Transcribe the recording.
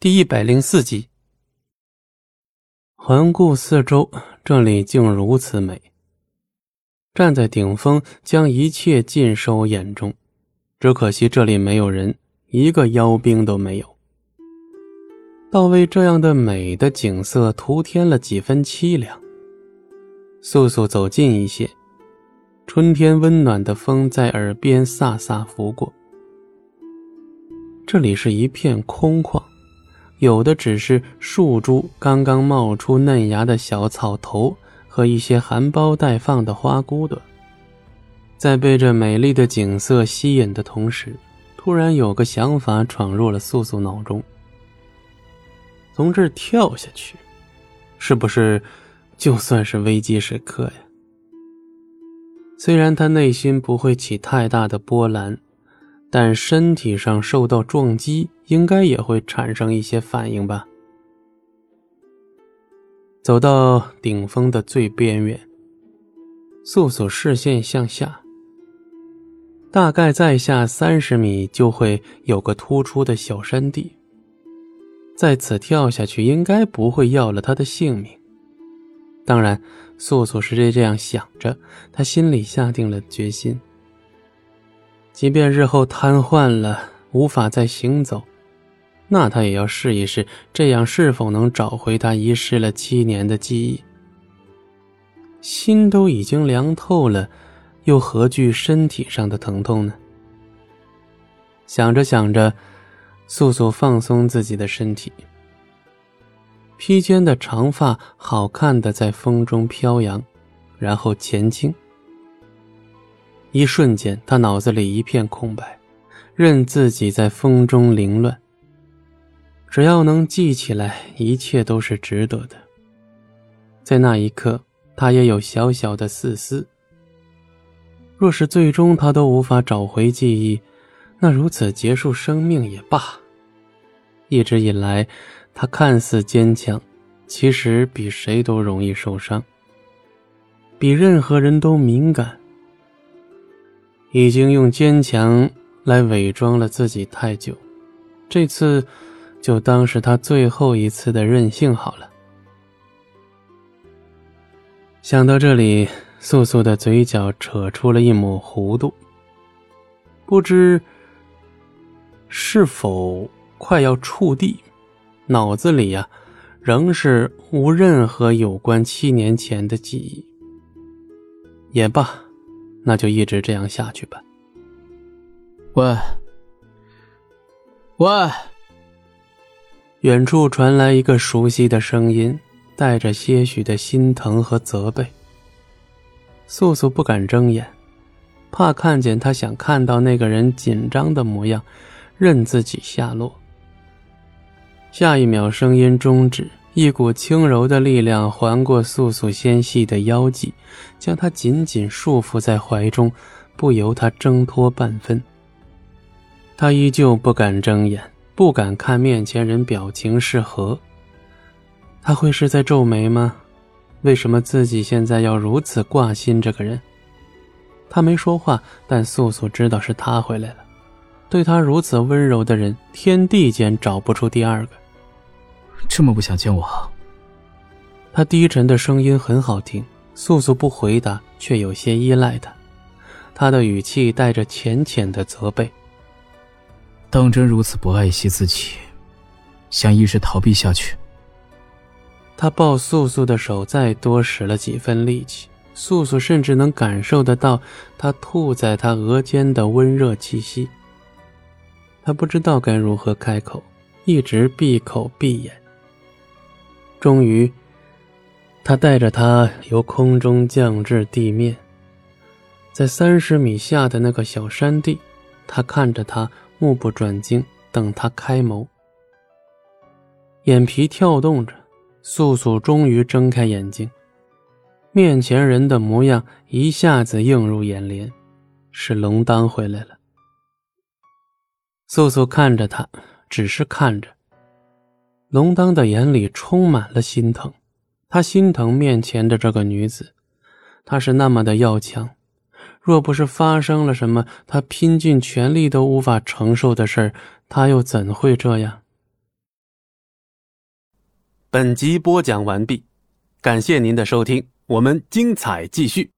第一百零四集。环顾四周，这里竟如此美。站在顶峰，将一切尽收眼中。只可惜这里没有人，一个妖兵都没有。倒为这样的美的景色徒添了几分凄凉。素素走近一些，春天温暖的风在耳边飒飒拂过。这里是一片空旷。有的只是树株刚刚冒出嫩芽的小草头和一些含苞待放的花骨朵，在被这美丽的景色吸引的同时，突然有个想法闯入了素素脑中：从这儿跳下去，是不是就算是危机时刻呀？虽然他内心不会起太大的波澜。但身体上受到撞击，应该也会产生一些反应吧。走到顶峰的最边缘，素素视线向下，大概再下三十米就会有个突出的小山地，在此跳下去应该不会要了他的性命。当然，素素是这样想着，他心里下定了决心。即便日后瘫痪了，无法再行走，那他也要试一试，这样是否能找回他遗失了七年的记忆。心都已经凉透了，又何惧身体上的疼痛呢？想着想着，素素放松自己的身体，披肩的长发好看的在风中飘扬，然后前倾。一瞬间，他脑子里一片空白，任自己在风中凌乱。只要能记起来，一切都是值得的。在那一刻，他也有小小的自私：若是最终他都无法找回记忆，那如此结束生命也罢。一直以来，他看似坚强，其实比谁都容易受伤，比任何人都敏感。已经用坚强来伪装了自己太久，这次就当是他最后一次的任性好了。想到这里，素素的嘴角扯出了一抹弧度，不知是否快要触地，脑子里呀仍是无任何有关七年前的记忆。也罢。那就一直这样下去吧。喂，喂！远处传来一个熟悉的声音，带着些许的心疼和责备。素素不敢睁眼，怕看见他想看到那个人紧张的模样，任自己下落。下一秒，声音终止。一股轻柔的力量环过素素纤细的腰际，将她紧紧束缚在怀中，不由她挣脱半分。她依旧不敢睁眼，不敢看面前人表情是何。他会是在皱眉吗？为什么自己现在要如此挂心这个人？他没说话，但素素知道是他回来了。对他如此温柔的人，天地间找不出第二个。这么不想见我？他低沉的声音很好听。素素不回答，却有些依赖他。他的语气带着浅浅的责备。当真如此不爱惜自己，想一直逃避下去？他抱素素的手再多使了几分力气，素素甚至能感受得到他吐在他额间的温热气息。他不知道该如何开口，一直闭口闭眼。终于，他带着她由空中降至地面，在三十米下的那个小山地，他看着她，目不转睛，等他开眸。眼皮跳动着，素素终于睁开眼睛，面前人的模样一下子映入眼帘，是龙当回来了。素素看着他，只是看着。龙当的眼里充满了心疼，他心疼面前的这个女子，她是那么的要强，若不是发生了什么他拼尽全力都无法承受的事儿，他又怎会这样？本集播讲完毕，感谢您的收听，我们精彩继续。